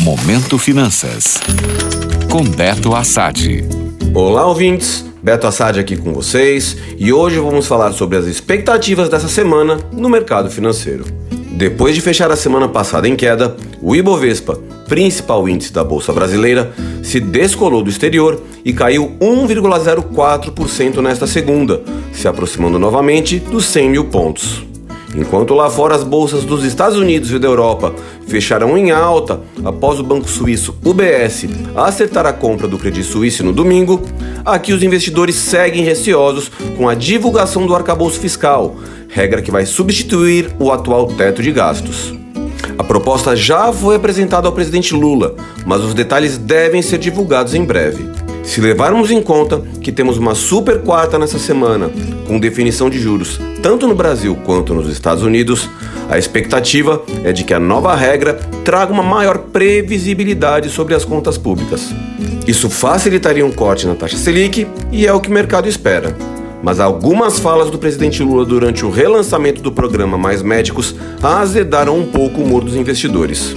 Momento Finanças. Com Beto Assad. Olá, ouvintes. Beto Assad aqui com vocês e hoje vamos falar sobre as expectativas dessa semana no mercado financeiro. Depois de fechar a semana passada em queda, o Ibovespa, principal índice da Bolsa Brasileira, se descolou do exterior e caiu 1,04% nesta segunda, se aproximando novamente dos 100 mil pontos. Enquanto lá fora as bolsas dos Estados Unidos e da Europa fecharam em alta após o banco suíço UBS acertar a compra do Credit Suisse no domingo, aqui os investidores seguem receosos com a divulgação do arcabouço fiscal, regra que vai substituir o atual teto de gastos. A proposta já foi apresentada ao presidente Lula, mas os detalhes devem ser divulgados em breve. Se levarmos em conta que temos uma super quarta nessa semana, com definição de juros tanto no Brasil quanto nos Estados Unidos, a expectativa é de que a nova regra traga uma maior previsibilidade sobre as contas públicas. Isso facilitaria um corte na taxa Selic e é o que o mercado espera. Mas algumas falas do presidente Lula durante o relançamento do programa Mais Médicos azedaram um pouco o humor dos investidores.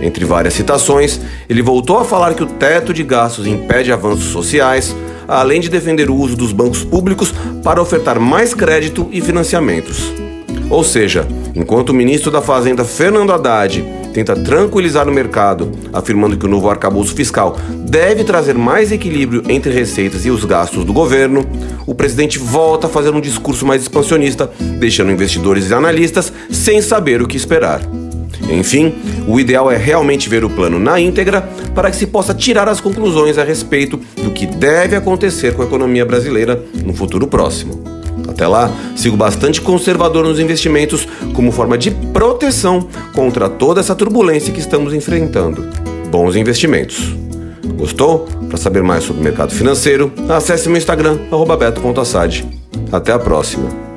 Entre várias citações, ele voltou a falar que o teto de gastos impede avanços sociais, além de defender o uso dos bancos públicos para ofertar mais crédito e financiamentos. Ou seja, enquanto o ministro da Fazenda Fernando Haddad tenta tranquilizar o mercado, afirmando que o novo arcabouço fiscal deve trazer mais equilíbrio entre receitas e os gastos do governo, o presidente volta a fazer um discurso mais expansionista, deixando investidores e analistas sem saber o que esperar. Enfim, o ideal é realmente ver o plano na íntegra para que se possa tirar as conclusões a respeito do que deve acontecer com a economia brasileira no futuro próximo. Até lá, sigo bastante conservador nos investimentos como forma de proteção contra toda essa turbulência que estamos enfrentando. Bons investimentos. Gostou? Para saber mais sobre o mercado financeiro, acesse meu Instagram, beto.assad. Até a próxima.